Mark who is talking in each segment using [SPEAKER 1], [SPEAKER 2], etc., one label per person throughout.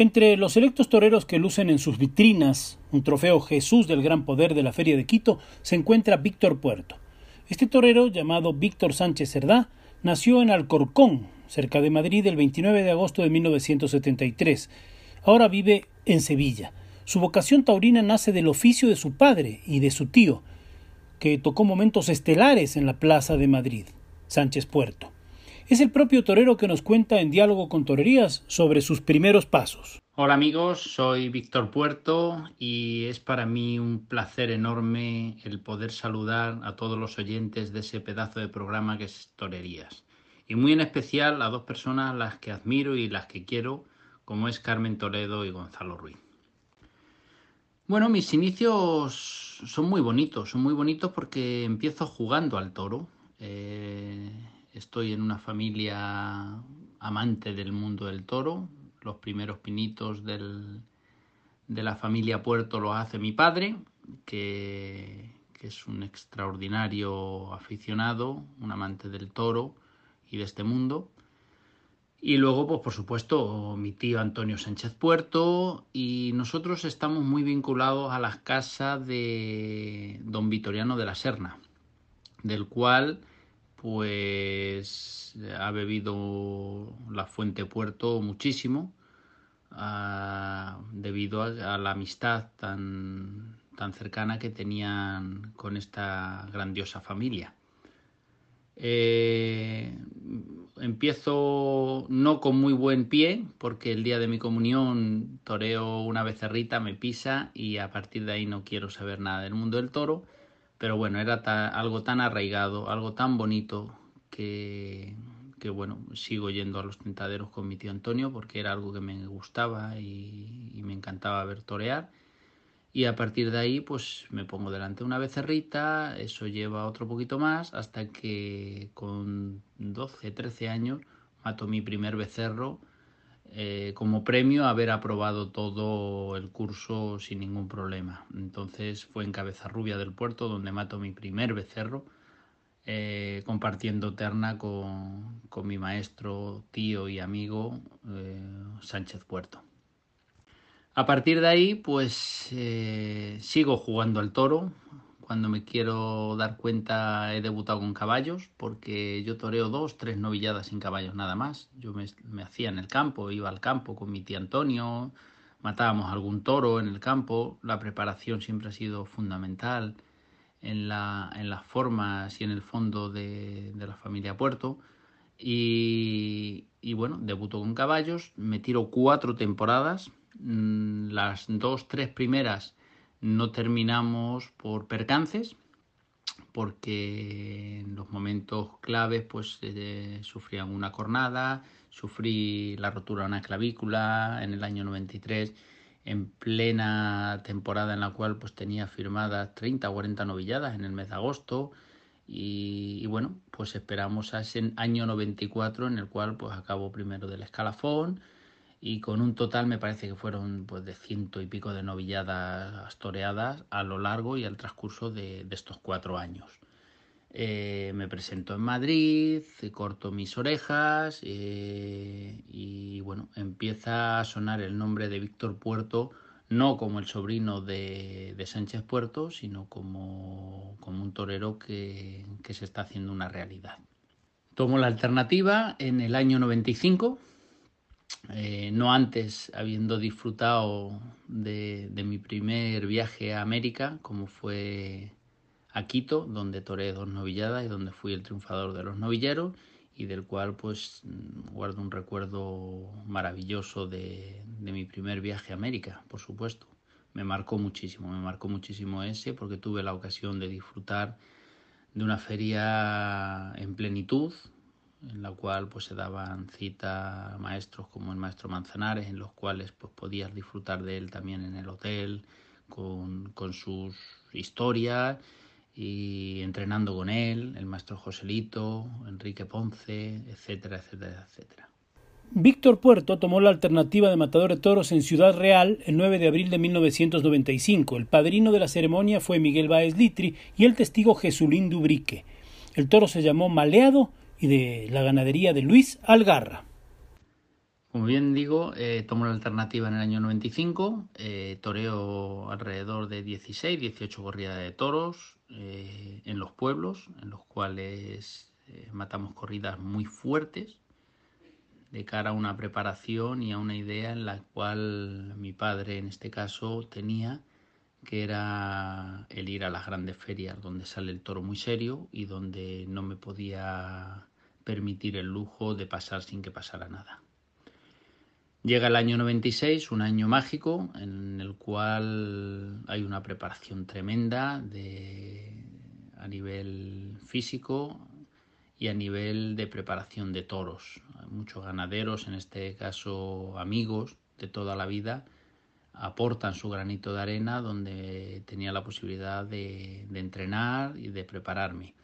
[SPEAKER 1] Entre los selectos toreros que lucen en sus vitrinas un trofeo Jesús del Gran Poder de la Feria de Quito se encuentra Víctor Puerto. Este torero, llamado Víctor Sánchez Cerdá, nació en Alcorcón, cerca de Madrid, el 29 de agosto de 1973. Ahora vive en Sevilla. Su vocación taurina nace del oficio de su padre y de su tío, que tocó momentos estelares en la Plaza de Madrid, Sánchez Puerto. Es el propio torero que nos cuenta en diálogo con torerías sobre sus primeros pasos.
[SPEAKER 2] Hola amigos, soy Víctor Puerto y es para mí un placer enorme el poder saludar a todos los oyentes de ese pedazo de programa que es Torerías. Y muy en especial a dos personas las que admiro y las que quiero, como es Carmen Toledo y Gonzalo Ruiz. Bueno, mis inicios son muy bonitos, son muy bonitos porque empiezo jugando al toro. Eh, estoy en una familia amante del mundo del toro. Los primeros pinitos del, de la familia Puerto los hace mi padre, que, que es un extraordinario aficionado, un amante del toro y de este mundo. Y luego, pues por supuesto, mi tío Antonio Sánchez Puerto y nosotros estamos muy vinculados a las casas de don Vitoriano de la Serna, del cual pues ha bebido la Fuente Puerto muchísimo uh, debido a, a, la amistad tan, tan cercana que tenían con esta grandiosa familia. Eh, empiezo no con muy buen pie, porque el día de mi comunión toreo una becerrita, me pisa y a partir de ahí no quiero saber nada del mundo del toro pero bueno, era algo tan arraigado, algo tan bonito que, que, bueno, sigo yendo a los tentaderos con mi tío Antonio porque era algo que me gustaba y, me encantaba ver torear. Y a partir de ahí, pues me pongo delante de una becerrita, eso lleva otro poquito más, hasta que con 12, 13 años mato mi primer becerro eh, como premio haber aprobado todo el curso sin ningún problema. Entonces fue en Cabeza Rubia del Puerto donde mato mi primer becerro, eh, compartiendo terna con, con, mi maestro, tío y amigo eh, Sánchez Puerto. A partir de ahí, pues sigo jugando al toro, cuando me quiero dar cuenta he debutado con caballos, porque yo toreo dos, tres novilladas sin caballos nada más. Yo me, hacía en el campo, iba al campo con mi tío Antonio, matábamos algún toro en el campo. La preparación siempre ha sido fundamental en, la, en las formas y en el fondo de, la familia Puerto. Y, y, bueno, debuto con caballos, me tiro cuatro temporadas, mm, las dos, tres primeras no terminamos por percances, porque en los momentos claves pues eh, una cornada, sufrí la rotura de una clavícula en el año 93, en plena temporada en la cual pues tenía firmadas 30 o 40 novilladas en el mes de agosto y, y, bueno, pues esperamos a ese año 94 en el cual pues acabo primero del escalafón, y con un total me parece que fueron pues de ciento y pico de novilladas toreadas a lo largo y al transcurso de, estos cuatro años. Eh, me presento en Madrid, corto mis orejas eh, y bueno, empieza a sonar el nombre de Víctor Puerto, no como el sobrino de, de Sánchez Puerto, sino como, como un torero que, que se está haciendo una realidad. Tomo la alternativa en el año 95 eh, no antes habiendo disfrutado de, mi primer viaje a América, como fue a Quito, donde toré dos novilladas y donde fui el triunfador de los novilleros y del cual pues guardo un recuerdo maravilloso de mi primer viaje a América, por supuesto. Me marcó muchísimo, me marcó muchísimo ese porque tuve la ocasión de disfrutar de una feria en plenitud, en la cual pues se daban cita maestros como el maestro Manzanares, en los cuales pues podías disfrutar de él también en el hotel, con, con sus historias y entrenando con él, el maestro Joselito, Enrique Ponce, etcétera, etcétera, etcétera.
[SPEAKER 1] Víctor Puerto tomó la alternativa de matador de toros en Ciudad Real el 9 de abril de 1995. El padrino de la ceremonia fue Miguel Báez Litri y el testigo Jesulín Dubrique. El toro se llamó Maleado y de la ganadería de Luis Algarra.
[SPEAKER 2] Como bien digo, eh, tomó la alternativa en el año 95, eh, toreo alrededor de 16, 18 corridas de toros eh, en los pueblos, en los cuales eh, matamos corridas muy fuertes, de cara a una preparación y a una idea en la cual mi padre en este caso tenía, que era el ir a las grandes ferias donde sale el toro muy serio y donde no me podía permitir el lujo de pasar sin que pasara nada. Llega el año 96, un año mágico en el cual hay una preparación tremenda a nivel físico, y a nivel de preparación de toros. Muchos ganaderos, en este caso amigos de toda la vida, aportan su granito de arena donde tenía la posibilidad de, entrenar y de prepararme.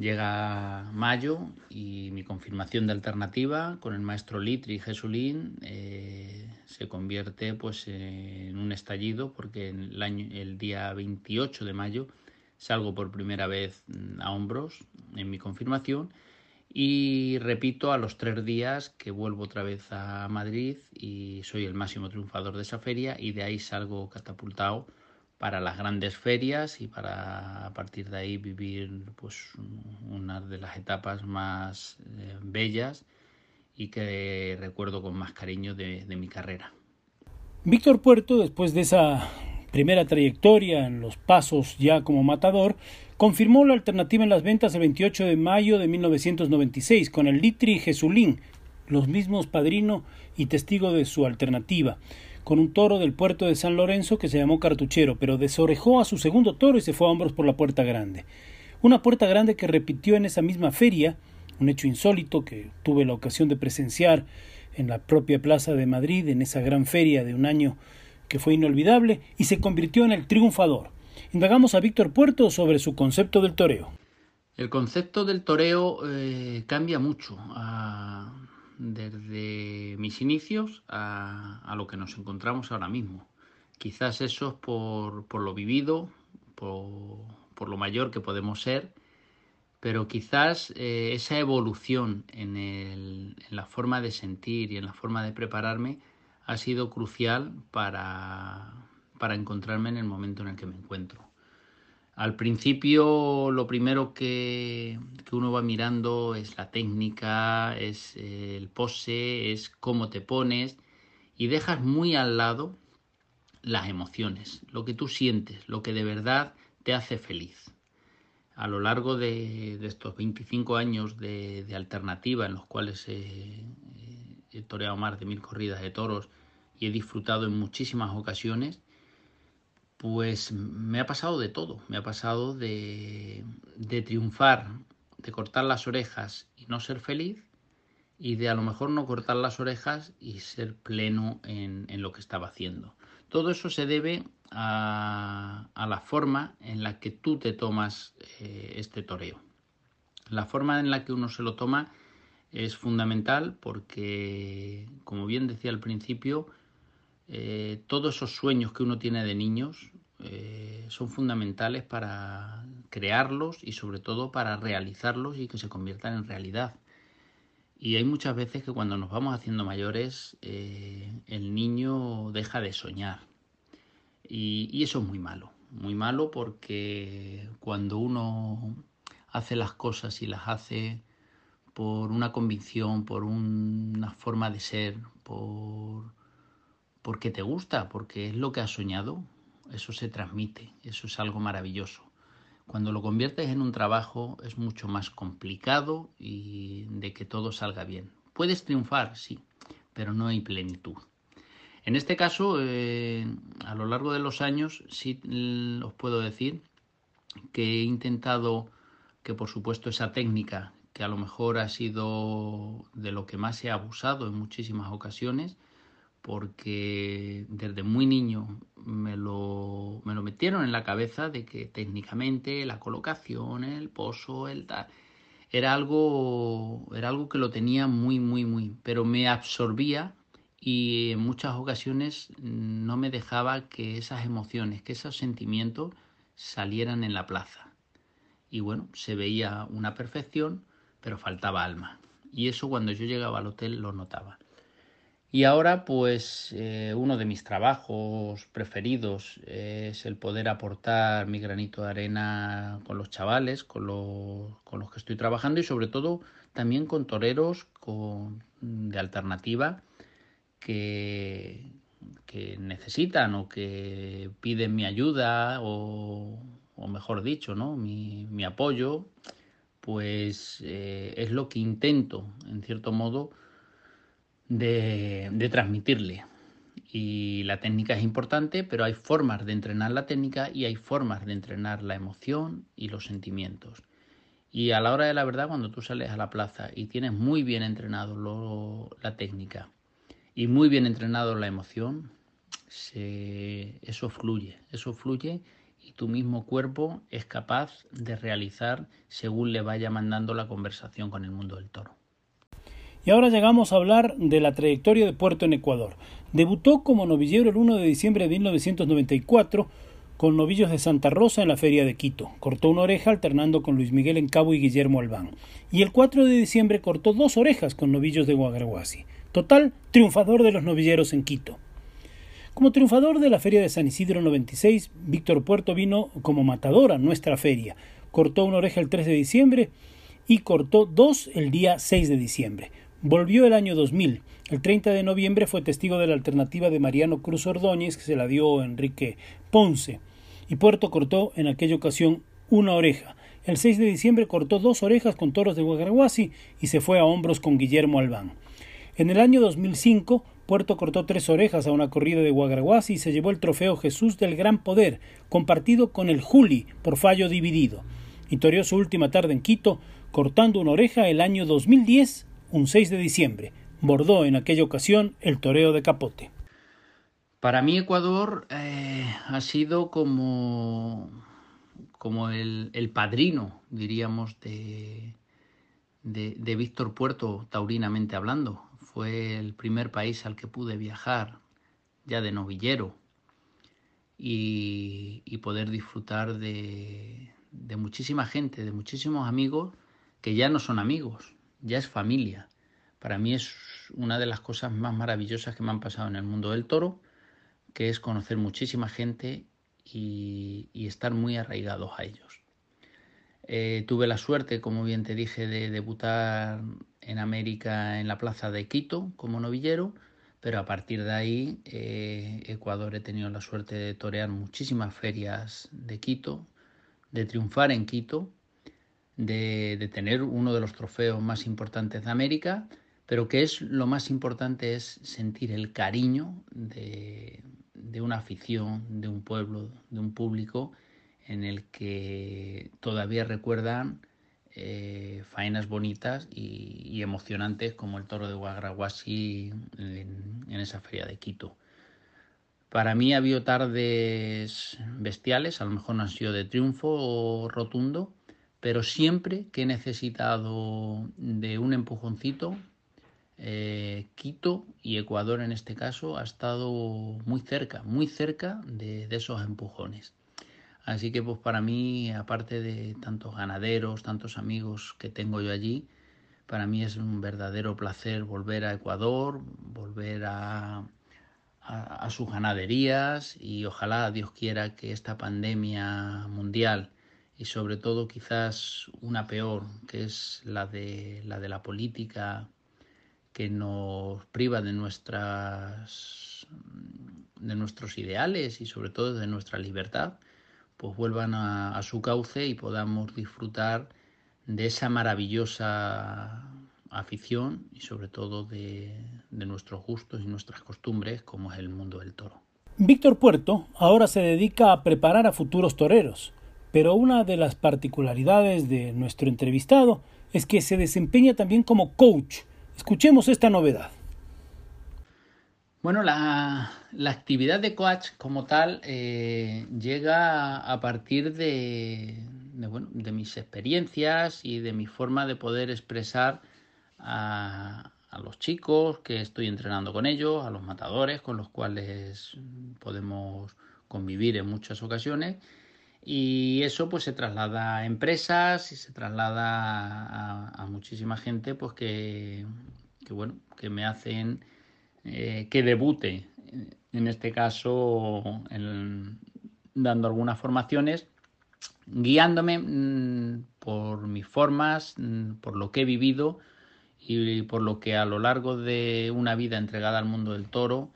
[SPEAKER 2] Llega mayo y mi confirmación de alternativa con el maestro Litri Jesulín eh, se convierte pues en un estallido porque el, año, el día 28 de mayo salgo por primera vez mm, a hombros en mi confirmación y repito a los tres días que vuelvo otra vez a Madrid y soy el máximo triunfador de esa feria y de ahí salgo catapultado para las grandes ferias y para a partir de ahí vivir pues una de las etapas más eh, bellas y que recuerdo con más cariño de, mi carrera.
[SPEAKER 1] Víctor Puerto, después de esa primera trayectoria en los pasos ya como matador, confirmó la alternativa en las ventas el 28 de mayo de 1996 con el Litri Jesulín, los mismos padrino y testigo de su alternativa, con un toro del puerto de San Lorenzo que se llamó Cartuchero, pero desorejó a su segundo toro y se fue a hombros por la puerta grande. Una puerta grande que repitió en esa misma feria, un hecho insólito que tuve la ocasión de presenciar en la propia plaza de Madrid, en esa gran feria de un año que fue inolvidable y se convirtió en el triunfador. Indagamos a Víctor Puerto sobre su concepto del toreo.
[SPEAKER 2] El concepto del toreo eh, cambia mucho desde mis inicios a, lo que nos encontramos ahora mismo. Quizás eso es por, lo vivido, por, lo mayor que podemos ser, pero quizás eh, esa evolución en, en la forma de sentir y en la forma de prepararme ha sido crucial para, para encontrarme en el momento en el que me encuentro. Al principio lo primero que, que, uno va mirando es la técnica, es el pose, es cómo te pones y dejas muy al lado las emociones, lo que tú sientes, lo que de verdad te hace feliz. A lo largo de, de estos 25 años de, de, alternativa en los cuales he, he toreado más de mil corridas de toros y he disfrutado en muchísimas ocasiones, pues me ha pasado de todo. Me ha pasado de, triunfar, de cortar las orejas y no ser feliz, y de a lo mejor no cortar las orejas y ser pleno en, en lo que estaba haciendo. Todo eso se debe a, a, la forma en la que tú te tomas eh, este toreo. La forma en la que uno se lo toma es fundamental porque, como bien decía al principio, eh, todos esos sueños que uno tiene de niños eh, son fundamentales para crearlos y sobre todo para realizarlos y que se conviertan en realidad. Y hay muchas veces que cuando nos vamos haciendo mayores eh, el niño deja de soñar. Y, y eso es muy malo, muy malo porque cuando uno hace las cosas y las hace por una convicción, por una forma de ser, por porque te gusta, porque es lo que has soñado, eso se transmite, eso es algo maravilloso. Cuando lo conviertes en un trabajo es mucho más complicado y de que todo salga bien. Puedes triunfar, sí, pero no hay plenitud. En este caso, eh, a lo largo de los años, sí os puedo decir que he intentado que, por supuesto, esa técnica, que a lo mejor ha sido de lo que más he abusado en muchísimas ocasiones, porque desde muy niño me lo, metieron en la cabeza de que técnicamente la colocación, el pozo, el tal, era algo, era algo que lo tenía muy, muy, muy, pero me absorbía y en muchas ocasiones no me dejaba que esas emociones, que esos sentimientos salieran en la plaza. Y bueno, se veía una perfección, pero faltaba alma. Y eso cuando yo llegaba al hotel lo notaba. Y ahora pues eh, uno de mis trabajos preferidos es el poder aportar mi granito de arena con los chavales, con, con los que estoy trabajando y sobre todo también con toreros con, de alternativa que, que necesitan o que piden mi ayuda o, o mejor dicho, ¿no? mi, mi apoyo, pues eh, es lo que intento, en cierto modo, de, transmitirle. Y la técnica es importante, pero hay formas de entrenar la técnica y hay formas de entrenar la emoción y los sentimientos. Y a la hora de la verdad, cuando tú sales a la plaza y tienes muy bien entrenado la técnica y muy bien entrenado la emoción, eso fluye, eso fluye y tu mismo cuerpo es capaz de realizar según le vaya mandando la conversación con el mundo del toro.
[SPEAKER 1] Y ahora llegamos a hablar de la trayectoria de Puerto en Ecuador. Debutó como novillero el 1 de diciembre de 1994 con novillos de Santa Rosa en la Feria de Quito. Cortó una oreja alternando con Luis Miguel Encabo y Guillermo Albán. Y el 4 de diciembre cortó dos orejas con novillos de Guagraguasi. Total, triunfador de los novilleros en Quito. Como triunfador de la Feria de San Isidro 96, Víctor Puerto vino como matador a nuestra feria. Cortó una oreja el 3 de diciembre y cortó dos el día 6 de diciembre. Volvió el año 2000. El 30 de noviembre fue testigo de la alternativa de Mariano Cruz Ordóñez que se la dio Enrique Ponce. Y Puerto cortó en aquella ocasión una oreja. El 6 de diciembre cortó dos orejas con toros de Guagraguasi y se fue a hombros con Guillermo Albán. En el año 2005, Puerto cortó tres orejas a una corrida de Guagraguasi y se llevó el trofeo Jesús del Gran Poder, compartido con el Juli por fallo dividido. Y toreó su última tarde en Quito, cortando una oreja el año 2010 un 6 de diciembre. Bordó en aquella ocasión el toreo de Capote.
[SPEAKER 2] Para mí Ecuador eh, ha sido como, como el, padrino, diríamos, de, de, Víctor Puerto, taurinamente hablando. Fue el primer país al que pude viajar ya de novillero y, y poder disfrutar de, de muchísima gente, de muchísimos amigos que ya no son amigos, ya es familia. Para mí es una de las cosas más maravillosas que me han pasado en el mundo del toro, que es conocer muchísima gente y, estar muy arraigados a ellos. Eh, tuve la suerte, como bien te dije, de debutar en América en la plaza de Quito como novillero, pero a partir de ahí eh, Ecuador he tenido la suerte de torear muchísimas ferias de Quito, de triunfar en Quito de, tener uno de los trofeos más importantes de América, pero que es lo más importante es sentir el cariño de, una afición, de un pueblo, de un público en el que todavía recuerdan eh, faenas bonitas y, emocionantes como el toro de Guagraguasi en, en, esa feria de Quito. Para mí ha habido tardes bestiales, a lo mejor no han sido de triunfo o rotundo, pero siempre que he necesitado de un empujoncito, eh, Quito y Ecuador en este caso ha estado muy cerca, muy cerca de, esos empujones. Así que pues para mí, aparte de tantos ganaderos, tantos amigos que tengo yo allí, para mí es un verdadero placer volver a Ecuador, volver a, a sus ganaderías y ojalá Dios quiera que esta pandemia mundial y sobre todo quizás una peor, que es la de la, de la política que nos priva de, nuestras, de nuestros ideales y sobre todo de nuestra libertad, pues vuelvan a, su cauce y podamos disfrutar de esa maravillosa afición y sobre todo de, de nuestros gustos y nuestras costumbres como es el mundo del toro.
[SPEAKER 1] Víctor Puerto ahora se dedica a preparar a futuros toreros pero una de las particularidades de nuestro entrevistado es que se desempeña también como coach. Escuchemos esta novedad.
[SPEAKER 2] Bueno, la, la actividad de coach como tal eh, llega a partir de, bueno, de mis experiencias y de mi forma de poder expresar a, a los chicos que estoy entrenando con ellos, a los matadores con los cuales podemos convivir en muchas ocasiones y eso pues se traslada a empresas y se traslada a, muchísima gente pues que, bueno que me hacen eh, que debute en este caso dando algunas formaciones guiándome mm, por mis formas mm, por lo que he vivido y por lo que a lo largo de una vida entregada al mundo del toro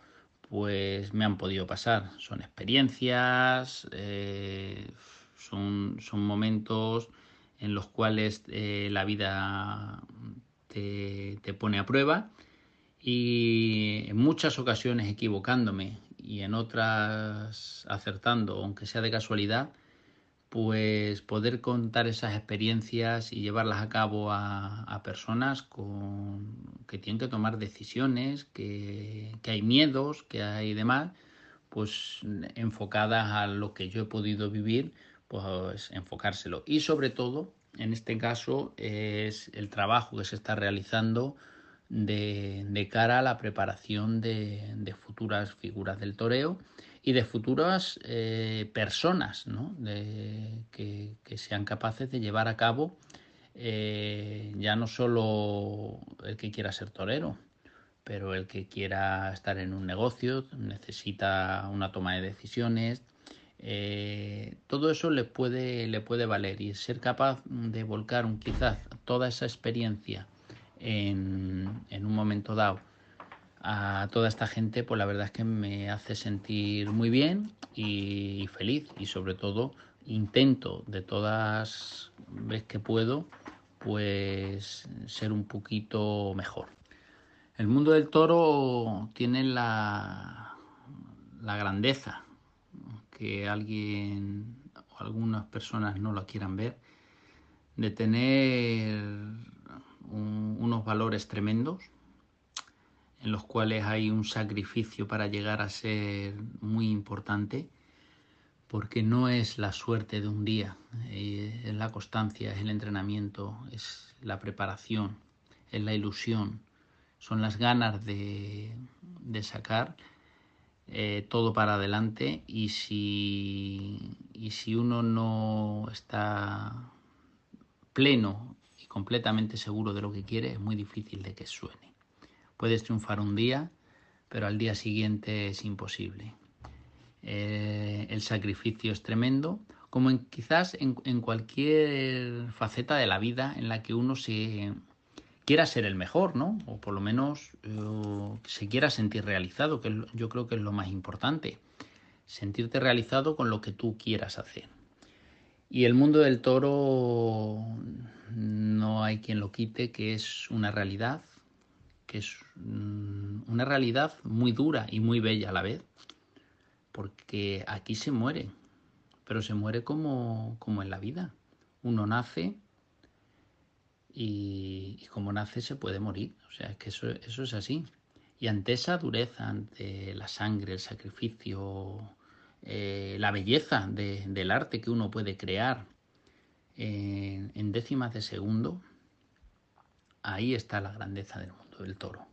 [SPEAKER 2] pues me han podido pasar. Son experiencias, eh, son, son, momentos en los cuales eh, la vida te, te, pone a prueba y en muchas ocasiones equivocándome y en otras acertando, aunque sea de casualidad, pues poder contar esas experiencias y llevarlas a cabo a, personas que tienen que tomar decisiones, que, hay miedos, que hay demás, pues enfocadas a lo que yo he podido vivir, pues enfocárselo. Y sobre todo, en este caso, es el trabajo que se está realizando de, cara a la preparación de futuras figuras del toreo y de futuras eh, personas ¿no? que, sean capaces de llevar a cabo eh, ya no solo el que quiera ser torero, pero el que quiera estar en un negocio necesita una toma de decisiones. Eh, todo eso le puede, le puede valer y ser capaz de volcar un, quizás toda esa experiencia en, en un momento dado a toda esta gente, pues la verdad es que me hace sentir muy bien y feliz y sobre todo intento de todas veces que puedo pues ser un poquito mejor. El mundo del toro tiene la, la grandeza que alguien o algunas personas no lo quieran ver de tener unos valores tremendos en los cuales hay un sacrificio para llegar a ser muy importante, porque no es la suerte de un día, eh, es la constancia, es el entrenamiento, es la preparación, es la ilusión, son las ganas de, sacar eh, todo para adelante y si, y si uno no está pleno y completamente seguro de lo que quiere, es muy difícil de que suene. Puedes triunfar un día, pero al día siguiente es imposible. Eh, el sacrificio es tremendo, como en, quizás en, cualquier faceta de la vida en la que uno se quiera ser el mejor, ¿no? O por lo menos eh, se quiera sentir realizado, que yo creo que es lo más importante. Sentirte realizado con lo que tú quieras hacer. Y el mundo del toro no hay quien lo quite, que es una realidad, es mm, una realidad muy dura y muy bella a la vez, porque aquí se muere, pero se muere como, como en la vida. Uno nace y, como nace se puede morir, o sea, es que eso, eso es así. Y ante esa dureza, ante la sangre, el sacrificio, eh, la belleza del arte que uno puede crear en décimas de segundo, ahí está la grandeza del mundo del toro.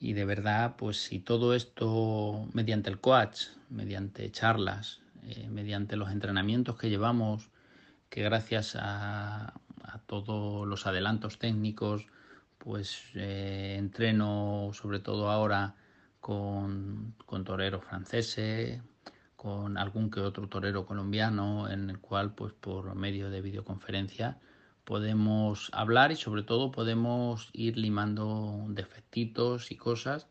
[SPEAKER 2] Y de verdad, pues si todo esto mediante el coach, mediante charlas, eh, mediante los entrenamientos que llevamos, que gracias a, todos los adelantos técnicos, pues eh, entreno sobre todo ahora con, con toreros franceses, con algún que otro torero colombiano, en el cual, pues por medio de videoconferencia, podemos hablar y sobre todo podemos ir limando defectitos y cosas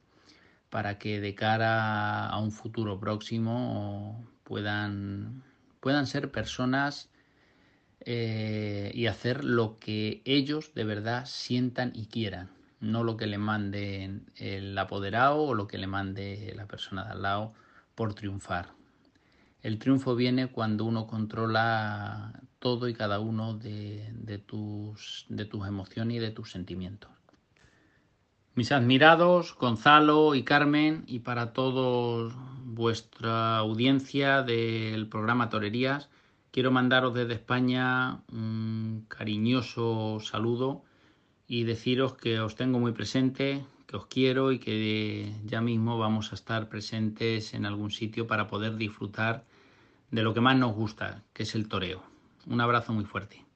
[SPEAKER 2] para que de cara a un futuro próximo puedan, puedan ser personas eh, y hacer lo que ellos de verdad sientan y quieran, no lo que le mande el apoderado o lo que le mande la persona de al lado por triunfar. El triunfo viene cuando uno controla todo y cada uno de, tus, de tus emociones y de tus sentimientos. Mis admirados, Gonzalo y Carmen, y para toda vuestra audiencia del programa Torerías, quiero mandaros desde España un cariñoso saludo y deciros que os tengo muy presente, que os quiero y que ya mismo vamos a estar presentes en algún sitio para poder disfrutar de lo que más nos gusta, que es el toreo. Un abrazo muy fuerte.